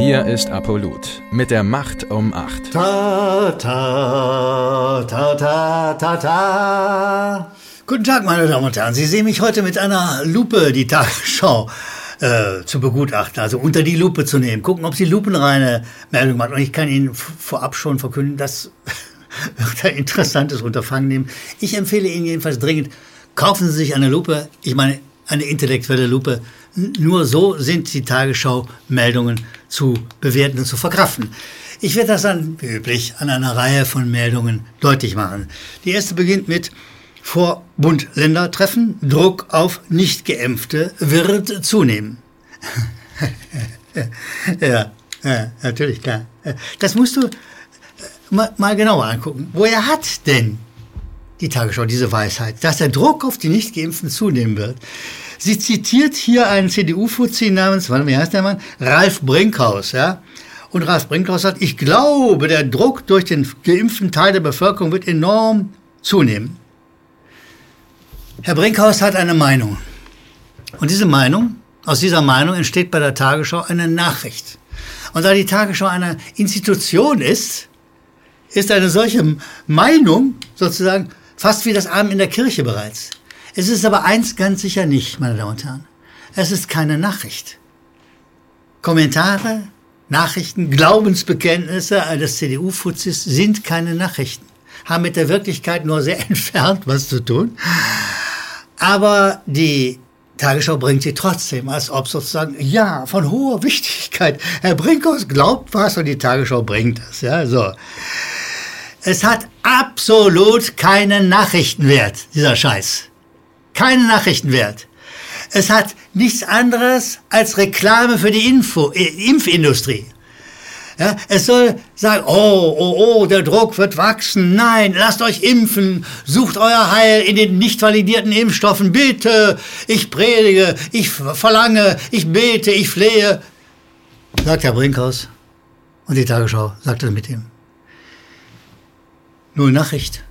Hier ist Apollut mit der Macht um 8. Ta, ta, ta, ta, ta, ta. Guten Tag, meine Damen und Herren. Sie sehen mich heute mit einer Lupe, die Tagesschau, äh, zu begutachten, also unter die Lupe zu nehmen, gucken, ob sie lupenreine Meldung macht. Und ich kann Ihnen vorab schon verkünden, dass wird ein interessantes Unterfangen nehmen. Ich empfehle Ihnen jedenfalls dringend, kaufen Sie sich eine Lupe, ich meine eine intellektuelle Lupe. Nur so sind die Tagesschau-Meldungen zu bewerten und zu verkraften. Ich werde das dann, wie üblich, an einer Reihe von Meldungen deutlich machen. Die erste beginnt mit vor Bund-Länder-Treffen. Druck auf Nicht-Geimpfte wird zunehmen. ja, ja, natürlich, klar. Das musst du mal, mal genauer angucken. Woher hat denn die Tagesschau diese Weisheit, dass der Druck auf die Nicht-Geimpften zunehmen wird? Sie zitiert hier einen CDU-Fuzzi namens, wie heißt der Mann? Ralf Brinkhaus, ja? Und Ralf Brinkhaus sagt, ich glaube, der Druck durch den geimpften Teil der Bevölkerung wird enorm zunehmen. Herr Brinkhaus hat eine Meinung. Und diese Meinung, aus dieser Meinung entsteht bei der Tagesschau eine Nachricht. Und da die Tagesschau eine Institution ist, ist eine solche Meinung sozusagen fast wie das Abend in der Kirche bereits. Es ist aber eins ganz sicher nicht, meine Damen und Herren. Es ist keine Nachricht. Kommentare, Nachrichten, Glaubensbekenntnisse eines CDU-Fuzis sind keine Nachrichten. Haben mit der Wirklichkeit nur sehr entfernt was zu tun. Aber die Tagesschau bringt sie trotzdem, als ob sozusagen, ja, von hoher Wichtigkeit. Herr Brinkhaus glaubt was und die Tagesschau bringt es. Ja, so. Es hat absolut keinen Nachrichtenwert, dieser Scheiß. Keinen Nachrichtenwert. Es hat nichts anderes als Reklame für die Info, äh, Impfindustrie. Ja, es soll sagen, oh, oh, oh, der Druck wird wachsen. Nein, lasst euch impfen. Sucht euer Heil in den nicht validierten Impfstoffen. Bitte, ich predige, ich verlange, ich bete, ich flehe. Sagt Herr Brinkhaus. Und die Tagesschau sagte mit ihm. Null Nachricht.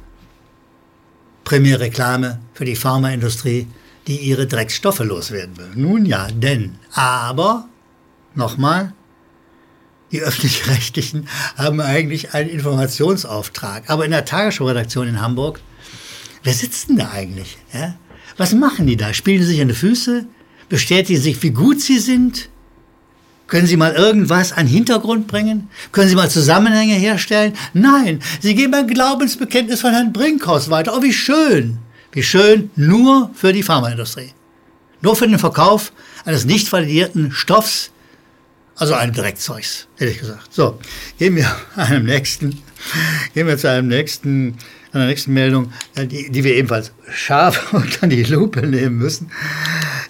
Primär Reklame für die Pharmaindustrie, die ihre Drecksstoffe loswerden will. Nun ja, denn, aber, nochmal, die öffentlich-rechtlichen haben eigentlich einen Informationsauftrag. Aber in der Tagesschau-Redaktion in Hamburg, wer sitzt denn da eigentlich? Ja? Was machen die da? Spielen sie sich an die Füße? Bestätigen sich, wie gut sie sind? Können Sie mal irgendwas an Hintergrund bringen? Können Sie mal Zusammenhänge herstellen? Nein, Sie geben ein Glaubensbekenntnis von Herrn Brinkhaus weiter. Oh, wie schön. Wie schön, nur für die Pharmaindustrie. Nur für den Verkauf eines nicht validierten Stoffs, also ein Dreckzeugs, hätte ich gesagt. So, gehen wir einem nächsten, gehen wir zu einem nächsten, einer nächsten Meldung, die, die wir ebenfalls scharf unter die Lupe nehmen müssen.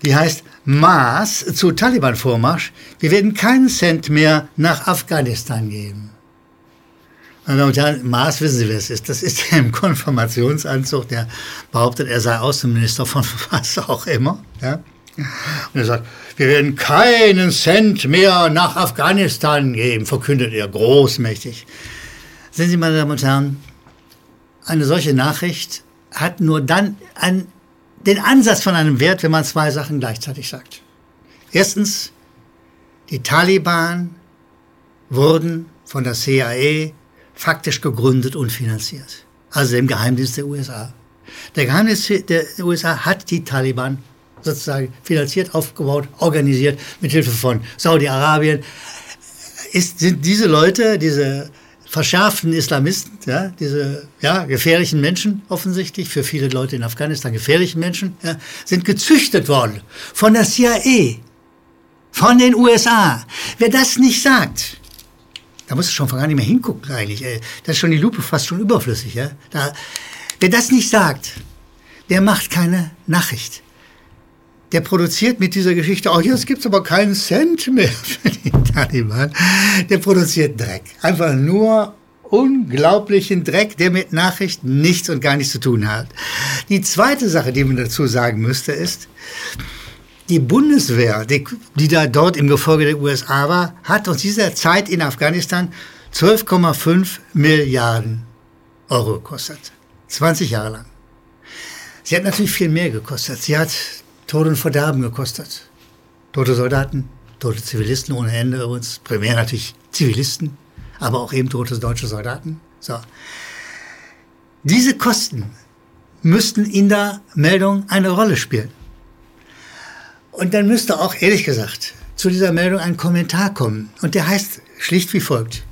Die heißt Maß zu Taliban-Vormarsch. Wir werden keinen Cent mehr nach Afghanistan geben. Meine Damen und Herren, Maas, wissen Sie, wer es ist? Das ist der im Konfirmationsanzug, der behauptet, er sei Außenminister von was auch immer. Ja? Und er sagt, wir werden keinen Cent mehr nach Afghanistan geben, verkündet er großmächtig. Sehen Sie, meine Damen und Herren, eine solche Nachricht hat nur dann ein, den Ansatz von einem Wert, wenn man zwei Sachen gleichzeitig sagt. Erstens, die Taliban wurden von der CIA faktisch gegründet und finanziert. Also dem Geheimdienst der USA. Der Geheimdienst der USA hat die Taliban sozusagen finanziert, aufgebaut, organisiert, mit Hilfe von Saudi-Arabien. sind diese Leute, diese verschärften Islamisten, ja, diese ja, gefährlichen Menschen offensichtlich, für viele Leute in Afghanistan gefährlichen Menschen, ja, sind gezüchtet worden von der CIA, von den USA. Wer das nicht sagt, da musst du schon gar nicht mehr hingucken eigentlich. Ey. Da ist schon die Lupe fast schon überflüssig. Ja? Da, wer das nicht sagt, der macht keine Nachricht der produziert mit dieser Geschichte, oh, jetzt gibt's aber keinen Cent mehr für die Taliban. Der produziert Dreck. Einfach nur unglaublichen Dreck, der mit Nachrichten nichts und gar nichts zu tun hat. Die zweite Sache, die man dazu sagen müsste, ist, die Bundeswehr, die, die da dort im Gefolge der USA war, hat aus dieser Zeit in Afghanistan 12,5 Milliarden Euro gekostet. 20 Jahre lang. Sie hat natürlich viel mehr gekostet. Sie hat Tod und Verderben gekostet. Tote Soldaten, tote Zivilisten ohne Ende übrigens, primär natürlich Zivilisten, aber auch eben tote deutsche Soldaten. So. Diese Kosten müssten in der Meldung eine Rolle spielen. Und dann müsste auch, ehrlich gesagt, zu dieser Meldung ein Kommentar kommen. Und der heißt schlicht wie folgt.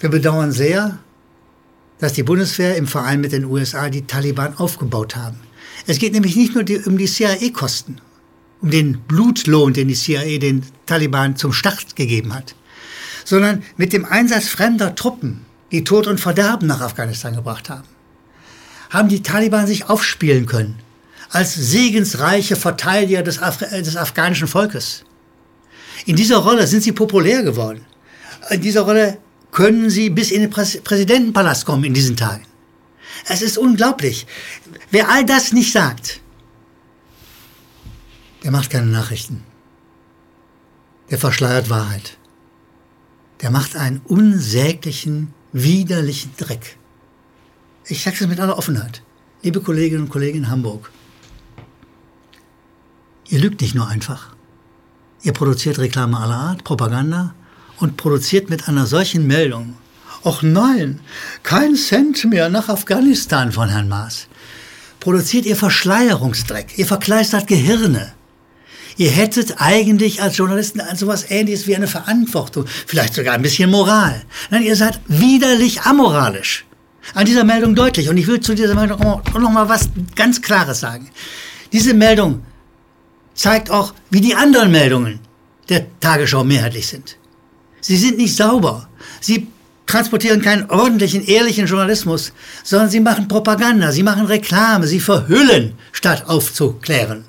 Wir bedauern sehr, dass die Bundeswehr im Verein mit den USA die Taliban aufgebaut haben. Es geht nämlich nicht nur die, um die CIA-Kosten, um den Blutlohn, den die CIA den Taliban zum Start gegeben hat, sondern mit dem Einsatz fremder Truppen, die Tod und Verderben nach Afghanistan gebracht haben, haben die Taliban sich aufspielen können als segensreiche Verteidiger des, Af des afghanischen Volkes. In dieser Rolle sind sie populär geworden. In dieser Rolle können sie bis in den Präsidentenpalast kommen in diesen Tagen. Es ist unglaublich. Wer all das nicht sagt, der macht keine Nachrichten. Der verschleiert Wahrheit. Der macht einen unsäglichen, widerlichen Dreck. Ich sage es mit aller Offenheit. Liebe Kolleginnen und Kollegen in Hamburg, ihr lügt nicht nur einfach. Ihr produziert Reklame aller Art, Propaganda und produziert mit einer solchen Meldung Och nein, kein Cent mehr nach Afghanistan von Herrn Maas. Produziert ihr Verschleierungsdreck, ihr verkleistert Gehirne. Ihr hättet eigentlich als Journalisten so etwas ähnliches wie eine Verantwortung, vielleicht sogar ein bisschen Moral. Nein, ihr seid widerlich amoralisch. An dieser Meldung deutlich. Und ich will zu dieser Meldung noch mal was ganz Klares sagen. Diese Meldung zeigt auch, wie die anderen Meldungen der Tagesschau mehrheitlich sind. Sie sind nicht sauber. Sie transportieren keinen ordentlichen, ehrlichen Journalismus, sondern sie machen Propaganda, sie machen Reklame, sie verhüllen, statt aufzuklären.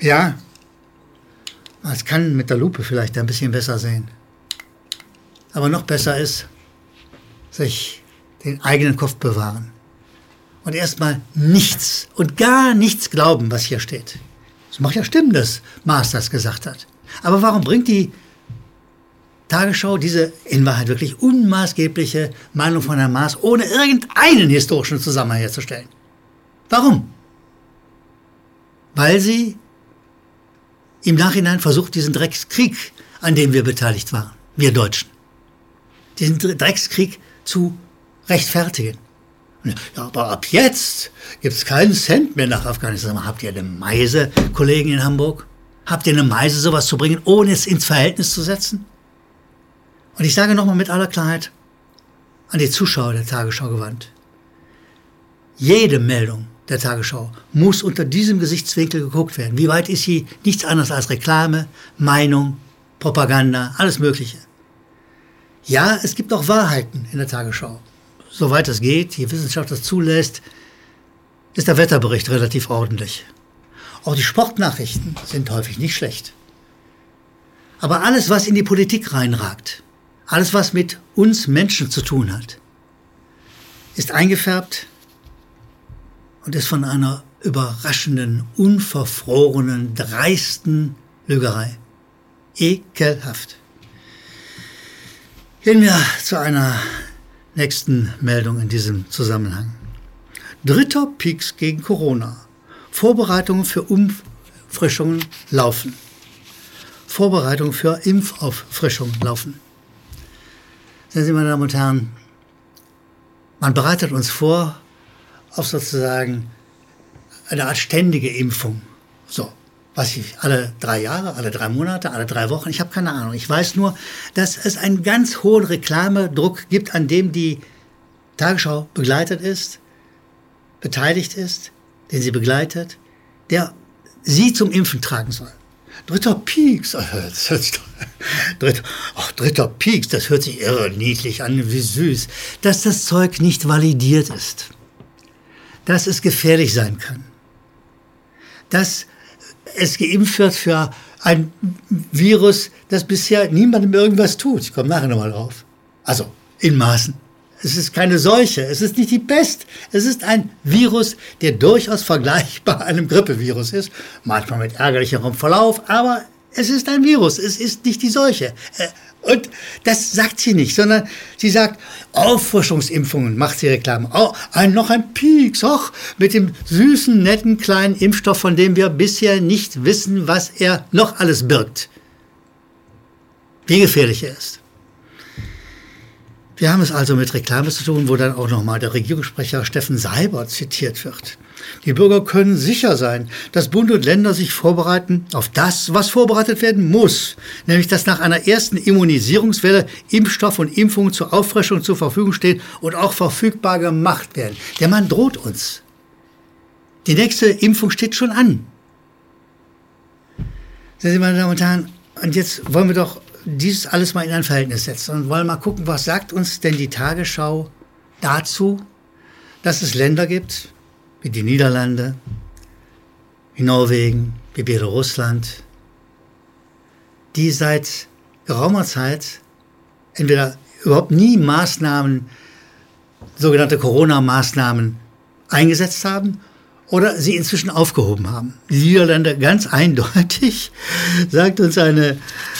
Ja, man kann mit der Lupe vielleicht ein bisschen besser sehen. Aber noch besser ist, sich den eigenen Kopf bewahren und erstmal nichts und gar nichts glauben, was hier steht. Es macht ja Stimmen, dass das gesagt hat. Aber warum bringt die Tagesschau diese in Wahrheit wirklich unmaßgebliche Meinung von Herrn Maas ohne irgendeinen historischen Zusammenhang herzustellen. Warum? Weil sie im Nachhinein versucht, diesen Dreckskrieg, an dem wir beteiligt waren, wir Deutschen, diesen Dreckskrieg zu rechtfertigen. Ja, aber ab jetzt gibt es keinen Cent mehr nach Afghanistan. Habt ihr eine Meise, Kollegen in Hamburg? Habt ihr eine Meise, sowas zu bringen, ohne es ins Verhältnis zu setzen? Und ich sage nochmal mit aller Klarheit an die Zuschauer der Tagesschau gewandt. Jede Meldung der Tagesschau muss unter diesem Gesichtswinkel geguckt werden. Wie weit ist sie nichts anderes als Reklame, Meinung, Propaganda, alles Mögliche. Ja, es gibt auch Wahrheiten in der Tagesschau. Soweit es geht, die Wissenschaft das zulässt, ist der Wetterbericht relativ ordentlich. Auch die Sportnachrichten sind häufig nicht schlecht. Aber alles, was in die Politik reinragt, alles, was mit uns Menschen zu tun hat, ist eingefärbt und ist von einer überraschenden, unverfrorenen, dreisten Lügerei. Ekelhaft. Gehen wir zu einer nächsten Meldung in diesem Zusammenhang. Dritter Peaks gegen Corona. Vorbereitungen für Umfrischungen laufen. Vorbereitungen für Impfauffrischungen laufen. Sehen Sie, meine Damen und Herren, man bereitet uns vor auf sozusagen eine Art ständige Impfung. So, was ich alle drei Jahre, alle drei Monate, alle drei Wochen, ich habe keine Ahnung. Ich weiß nur, dass es einen ganz hohen Reklamedruck gibt, an dem die Tagesschau begleitet ist, beteiligt ist, den sie begleitet, der sie zum Impfen tragen soll. Dritter Pieks. Das hört sich, dritter, ach, dritter Pieks, das hört sich irre niedlich an, wie süß. Dass das Zeug nicht validiert ist. Dass es gefährlich sein kann. Dass es geimpft wird für ein Virus, das bisher niemandem irgendwas tut. Ich komme nachher nochmal drauf. Also, in Maßen. Es ist keine Seuche, es ist nicht die Pest. Es ist ein Virus, der durchaus vergleichbar einem Grippevirus ist. Manchmal mit ärgerlicherem Verlauf, aber es ist ein Virus, es ist nicht die Seuche. Äh, Und das sagt sie nicht, sondern sie sagt, Auffrischungsimpfungen macht sie Reklame. Oh, ein, noch ein Pieks, och, mit dem süßen, netten, kleinen Impfstoff, von dem wir bisher nicht wissen, was er noch alles birgt. Wie gefährlich er ist. Wir haben es also mit Reklame zu tun, wo dann auch nochmal der Regierungssprecher Steffen Seiber zitiert wird. Die Bürger können sicher sein, dass Bund und Länder sich vorbereiten auf das, was vorbereitet werden muss, nämlich dass nach einer ersten Immunisierungswelle Impfstoff und Impfungen zur Auffrischung zur Verfügung stehen und auch verfügbar gemacht werden. Der Mann droht uns. Die nächste Impfung steht schon an. Sehr meine Damen und Herren, und jetzt wollen wir doch dieses alles mal in ein Verhältnis setzen und wollen mal gucken, was sagt uns denn die Tagesschau dazu, dass es Länder gibt, wie die Niederlande, wie Norwegen, wie Belarusland, die seit geraumer Zeit entweder überhaupt nie Maßnahmen, sogenannte Corona-Maßnahmen eingesetzt haben oder sie inzwischen aufgehoben haben. Die Niederlande ganz eindeutig, sagt uns eine,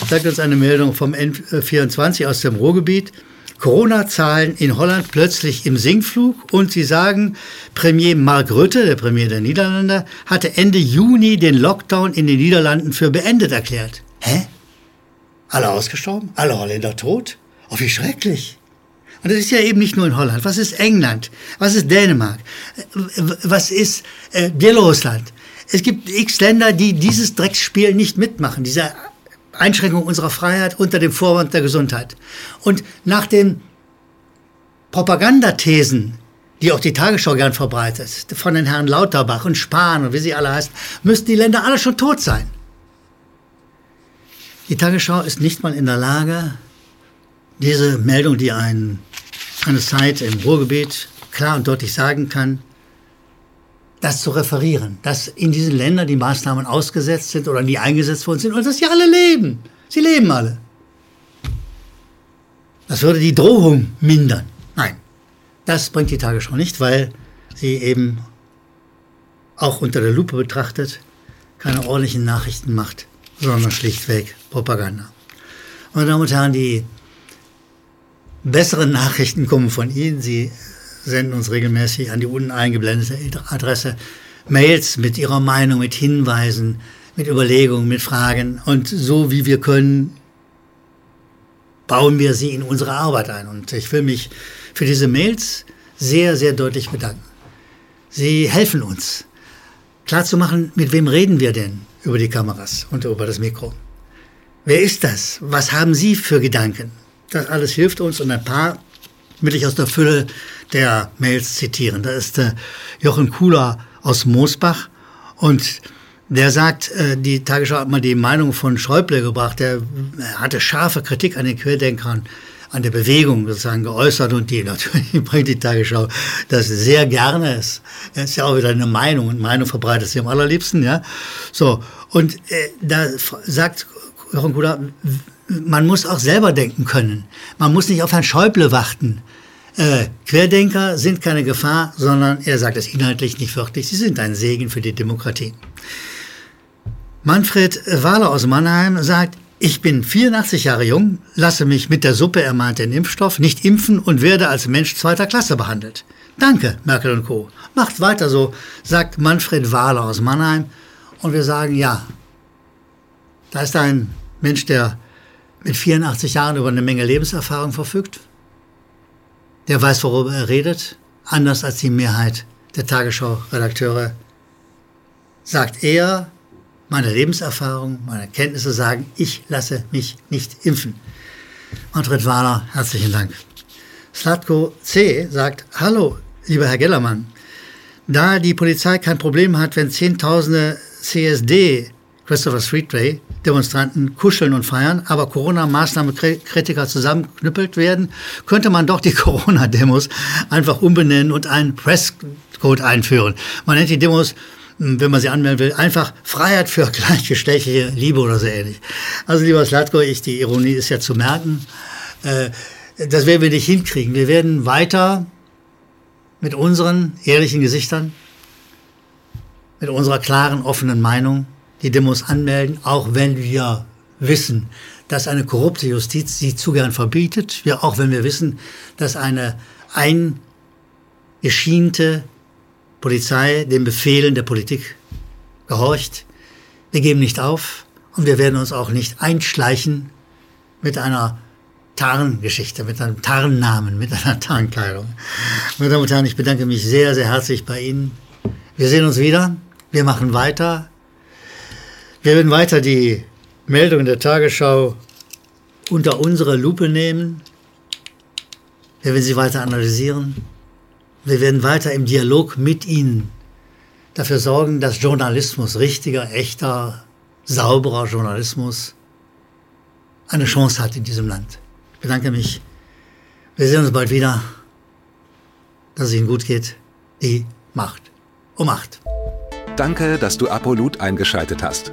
sagt uns eine Meldung vom N24 aus dem Ruhrgebiet, Corona-Zahlen in Holland plötzlich im Sinkflug und sie sagen, Premier Mark Rutte, der Premier der Niederlande, hatte Ende Juni den Lockdown in den Niederlanden für beendet erklärt. Hä? Alle ausgestorben? Alle Holländer tot? Oh, wie schrecklich. Und das ist ja eben nicht nur in Holland. Was ist England? Was ist Dänemark? Was ist äh, Belarusland? Es gibt x Länder, die dieses Drecksspiel nicht mitmachen, diese Einschränkung unserer Freiheit unter dem Vorwand der Gesundheit. Und nach den Propagandathesen, die auch die Tagesschau gern verbreitet, von den Herren Lauterbach und Spahn und wie sie alle heißen, müssten die Länder alle schon tot sein. Die Tagesschau ist nicht mal in der Lage, diese Meldung, die ein eine Zeit im Ruhrgebiet klar und deutlich sagen kann, das zu referieren, dass in diesen Ländern die Maßnahmen ausgesetzt sind oder nie eingesetzt worden sind und dass sie alle leben. Sie leben alle. Das würde die Drohung mindern. Nein, das bringt die Tagesschau nicht, weil sie eben auch unter der Lupe betrachtet keine ordentlichen Nachrichten macht, sondern schlichtweg Propaganda. Meine Damen und Herren, die Bessere Nachrichten kommen von Ihnen. Sie senden uns regelmäßig an die unten eingeblendete Adresse Mails mit Ihrer Meinung, mit Hinweisen, mit Überlegungen, mit Fragen. Und so wie wir können, bauen wir sie in unsere Arbeit ein. Und ich will mich für diese Mails sehr, sehr deutlich bedanken. Sie helfen uns, klarzumachen, mit wem reden wir denn über die Kameras und über das Mikro. Wer ist das? Was haben Sie für Gedanken? Das alles hilft uns und ein paar will ich aus der Fülle der Mails zitieren. Da ist der Jochen Kuhler aus Moosbach und der sagt, äh, die Tagesschau hat mal die Meinung von Schäuble gebracht. Der hatte scharfe Kritik an den Querdenkern, an der Bewegung sozusagen geäußert und die natürlich bringt die Tagesschau das sehr gerne. Es ist ja auch wieder eine Meinung und Meinung verbreitet sie am allerliebsten, ja. So. Und äh, da sagt Jochen Kuhler, man muss auch selber denken können. Man muss nicht auf Herrn Schäuble warten. Äh, Querdenker sind keine Gefahr, sondern er sagt es inhaltlich nicht wörtlich, sie sind ein Segen für die Demokratie. Manfred Wahler aus Mannheim sagt, ich bin 84 Jahre jung, lasse mich mit der Suppe ermahnt den Impfstoff nicht impfen und werde als Mensch zweiter Klasse behandelt. Danke, Merkel und Co. Macht weiter so, sagt Manfred Wahler aus Mannheim. Und wir sagen, ja, da ist ein Mensch, der mit 84 Jahren über eine Menge Lebenserfahrung verfügt. Der weiß, worüber er redet, anders als die Mehrheit der Tagesschau-Redakteure. Sagt er, meine Lebenserfahrung, meine Kenntnisse sagen, ich lasse mich nicht impfen. Manfred Wahler, herzlichen Dank. Slatko C. sagt, hallo, lieber Herr Gellermann. Da die Polizei kein Problem hat, wenn Zehntausende CSD Christopher Street Day Demonstranten kuscheln und feiern, aber Corona-Maßnahmenkritiker zusammenknüppelt werden, könnte man doch die Corona-Demos einfach umbenennen und einen Presscode einführen. Man nennt die Demos hm, wenn man sie anmelden will, einfach Freiheit für gleichgeschlechtliche Liebe oder so ähnlich. Also lieber Slatko, ich, die Ironie ist ja zu merken. Äh, das werden wir nicht hinkriegen. Wir werden weiter mit unseren ehrlichen Gesichtern, mit unserer klaren, offenen Meinung die Demos anmelden, auch wenn wir wissen, dass eine korrupte Justiz sie zu gern verbietet, wir, auch wenn wir wissen, dass eine eingeschiente Polizei den Befehlen der Politik gehorcht. Wir geben nicht auf und wir werden uns auch nicht einschleichen mit einer Tarngeschichte, mit einem Tarnnamen, mit einer Tarnkleidung. Meine Damen und Herren, ich bedanke mich sehr, sehr herzlich bei Ihnen. Wir sehen uns wieder. Wir machen weiter. Wir werden weiter die Meldungen der Tagesschau unter unsere Lupe nehmen. Wir werden sie weiter analysieren. Wir werden weiter im Dialog mit Ihnen dafür sorgen, dass Journalismus, richtiger, echter, sauberer Journalismus, eine Chance hat in diesem Land. Ich bedanke mich. Wir sehen uns bald wieder. Dass es Ihnen gut geht. Die Macht um Macht. Danke, dass du Apolut eingeschaltet hast.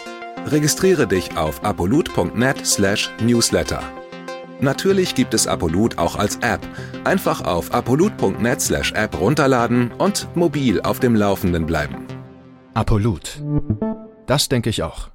Registriere dich auf apolut.net/newsletter. Natürlich gibt es Apolut auch als App. Einfach auf apolut.net/app runterladen und mobil auf dem Laufenden bleiben. Apolut. Das denke ich auch.